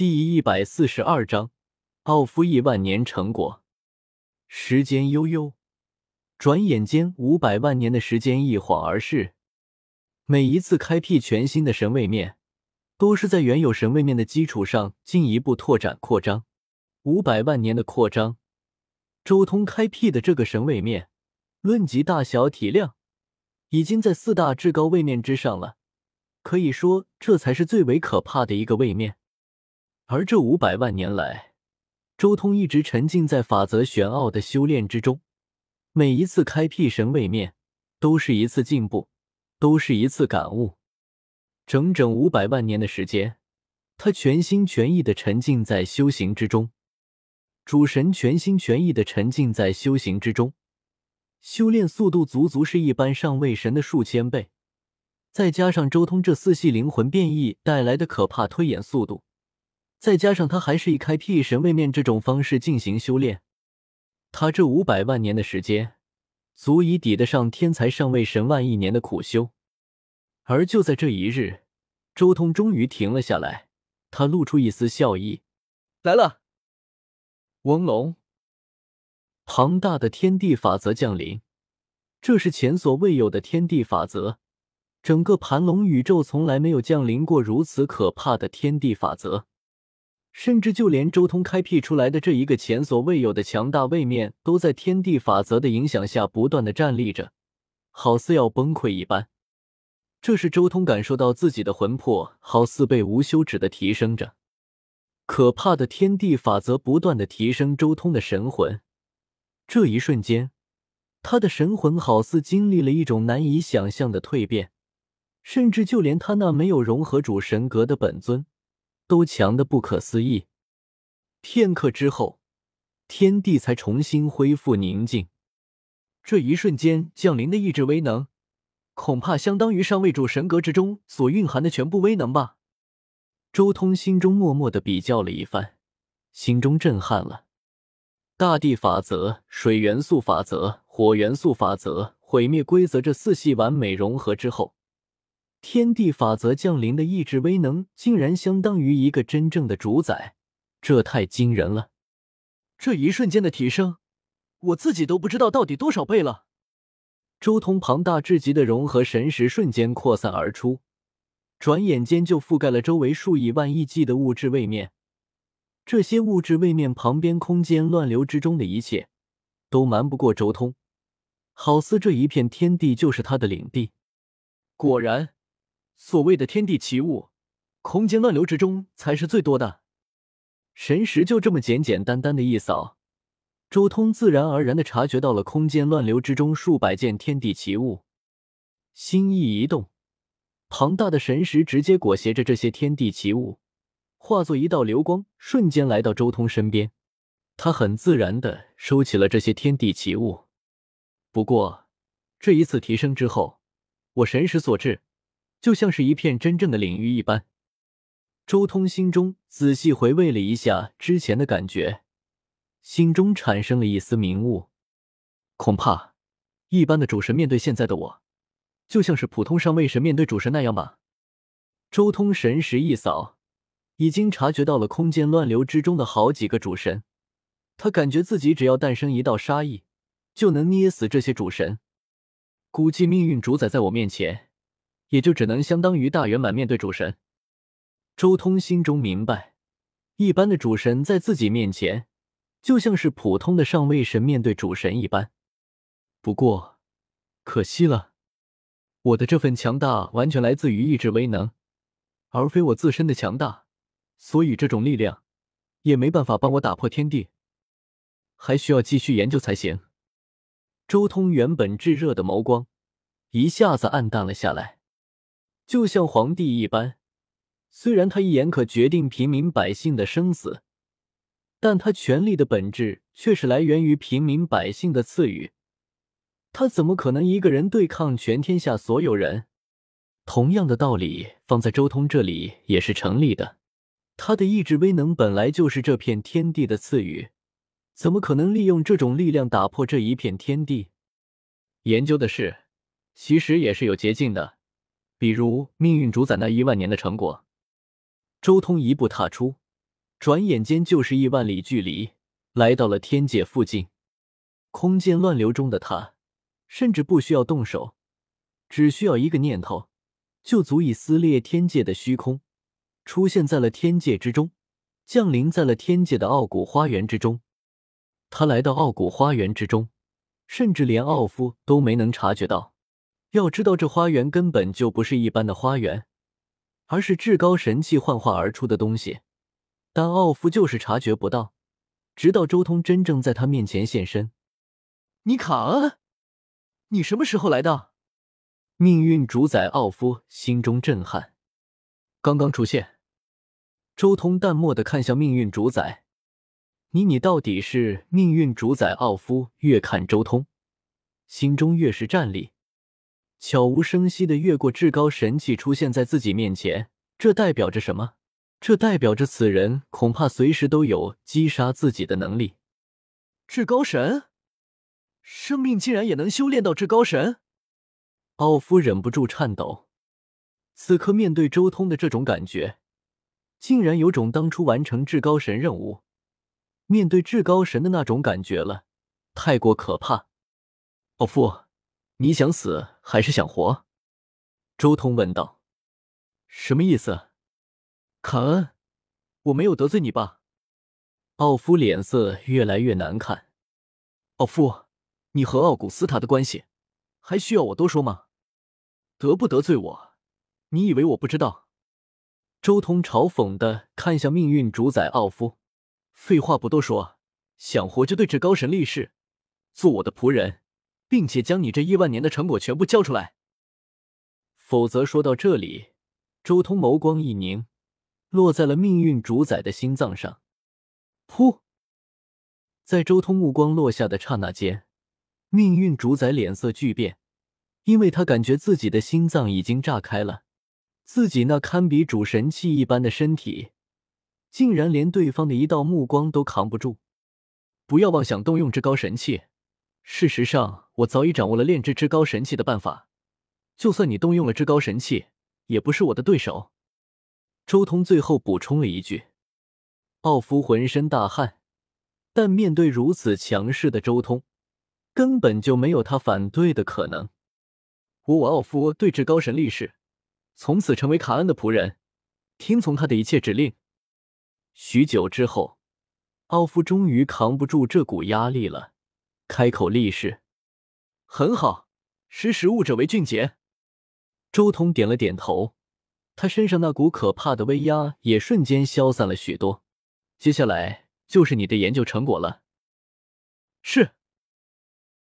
第一百四十二章，奥夫亿万年成果。时间悠悠，转眼间五百万年的时间一晃而逝。每一次开辟全新的神位面，都是在原有神位面的基础上进一步拓展扩张。五百万年的扩张，周通开辟的这个神位面，论及大小体量，已经在四大至高位面之上了。可以说，这才是最为可怕的一个位面。而这五百万年来，周通一直沉浸在法则玄奥的修炼之中。每一次开辟神位面，都是一次进步，都是一次感悟。整整五百万年的时间，他全心全意的沉浸在修行之中。主神全心全意的沉浸在修行之中，修炼速度足足是一般上位神的数千倍。再加上周通这四系灵魂变异带来的可怕推演速度。再加上他还是以开辟神位面这种方式进行修炼，他这五百万年的时间，足以抵得上天才上位神万亿年的苦修。而就在这一日，周通终于停了下来，他露出一丝笑意：“来了。”翁龙，庞大的天地法则降临，这是前所未有的天地法则，整个盘龙宇宙从来没有降临过如此可怕的天地法则。甚至就连周通开辟出来的这一个前所未有的强大位面，都在天地法则的影响下不断的站立着，好似要崩溃一般。这是周通感受到自己的魂魄好似被无休止的提升着，可怕的天地法则不断的提升周通的神魂。这一瞬间，他的神魂好似经历了一种难以想象的蜕变，甚至就连他那没有融合主神格的本尊。都强的不可思议。片刻之后，天地才重新恢复宁静。这一瞬间降临的意志威能，恐怕相当于上位主神格之中所蕴含的全部威能吧。周通心中默默的比较了一番，心中震撼了。大地法则、水元素法则、火元素法则、毁灭规则这四系完美融合之后。天地法则降临的意志威能，竟然相当于一个真正的主宰，这太惊人了！这一瞬间的提升，我自己都不知道到底多少倍了。周通庞大至极的融合神识瞬间扩散而出，转眼间就覆盖了周围数以万亿计的物质位面。这些物质位面旁边空间乱流之中的一切，都瞒不过周通，好似这一片天地就是他的领地。果然。所谓的天地奇物，空间乱流之中才是最多的。神识就这么简简单单的一扫，周通自然而然的察觉到了空间乱流之中数百件天地奇物。心意一动，庞大的神识直接裹挟着这些天地奇物，化作一道流光，瞬间来到周通身边。他很自然的收起了这些天地奇物。不过，这一次提升之后，我神识所致。就像是一片真正的领域一般，周通心中仔细回味了一下之前的感觉，心中产生了一丝明悟。恐怕一般的主神面对现在的我，就像是普通上位神面对主神那样吧。周通神识一扫，已经察觉到了空间乱流之中的好几个主神，他感觉自己只要诞生一道杀意，就能捏死这些主神。估计命运主宰在我面前。也就只能相当于大圆满面对主神。周通心中明白，一般的主神在自己面前，就像是普通的上位神面对主神一般。不过，可惜了，我的这份强大完全来自于意志威能，而非我自身的强大，所以这种力量也没办法帮我打破天地，还需要继续研究才行。周通原本炙热的眸光一下子暗淡了下来。就像皇帝一般，虽然他一眼可决定平民百姓的生死，但他权力的本质却是来源于平民百姓的赐予。他怎么可能一个人对抗全天下所有人？同样的道理放在周通这里也是成立的。他的意志威能本来就是这片天地的赐予，怎么可能利用这种力量打破这一片天地？研究的事，其实也是有捷径的。比如命运主宰那一万年的成果，周通一步踏出，转眼间就是亿万里距离，来到了天界附近。空间乱流中的他，甚至不需要动手，只需要一个念头，就足以撕裂天界的虚空，出现在了天界之中，降临在了天界的傲骨花园之中。他来到傲骨花园之中，甚至连奥夫都没能察觉到。要知道，这花园根本就不是一般的花园，而是至高神器幻化而出的东西。但奥夫就是察觉不到，直到周通真正在他面前现身。你卡恩，你什么时候来的？命运主宰奥夫心中震撼，刚刚出现。周通淡漠的看向命运主宰。你你到底是命运主宰奥夫？越看周通，心中越是战栗。悄无声息的越过至高神器出现在自己面前，这代表着什么？这代表着此人恐怕随时都有击杀自己的能力。至高神，生命竟然也能修炼到至高神？奥夫忍不住颤抖。此刻面对周通的这种感觉，竟然有种当初完成至高神任务。面对至高神的那种感觉了，太过可怕。奥夫，你想死还是想活？周通问道。什么意思？卡恩，我没有得罪你吧？奥夫脸色越来越难看。奥夫，你和奥古斯塔的关系还需要我多说吗？得不得罪我，你以为我不知道？周通嘲讽的看向命运主宰奥夫。废话不多说，想活就对至高神立誓，做我的仆人，并且将你这亿万年的成果全部交出来。否则，说到这里，周通眸光一凝，落在了命运主宰的心脏上。噗！在周通目光落下的刹那间，命运主宰脸色巨变，因为他感觉自己的心脏已经炸开了，自己那堪比主神器一般的身体。竟然连对方的一道目光都扛不住！不要妄想动用至高神器。事实上，我早已掌握了炼制至高神器的办法。就算你动用了至高神器，也不是我的对手。周通最后补充了一句。奥夫浑身大汗，但面对如此强势的周通，根本就没有他反对的可能。我我奥夫对至高神立誓，从此成为卡恩的仆人，听从他的一切指令。许久之后，奥夫终于扛不住这股压力了，开口立誓：“很好，识时务者为俊杰。”周通点了点头，他身上那股可怕的威压也瞬间消散了许多。接下来就是你的研究成果了。是。